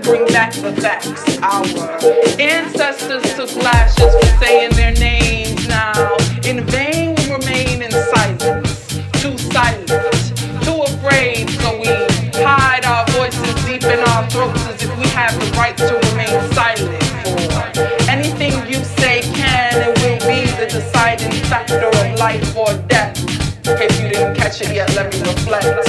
to bring back the facts. Our ancestors took lashes for saying their names now. In vain we remain in silence, too silent, too afraid, so we hide our voices deep in our throats as if we have the right to remain silent. For anything you say can and will be the deciding factor of life or death. Case you didn't catch it yet, let me reflect.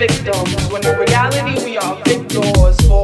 Victims when in reality we are victors for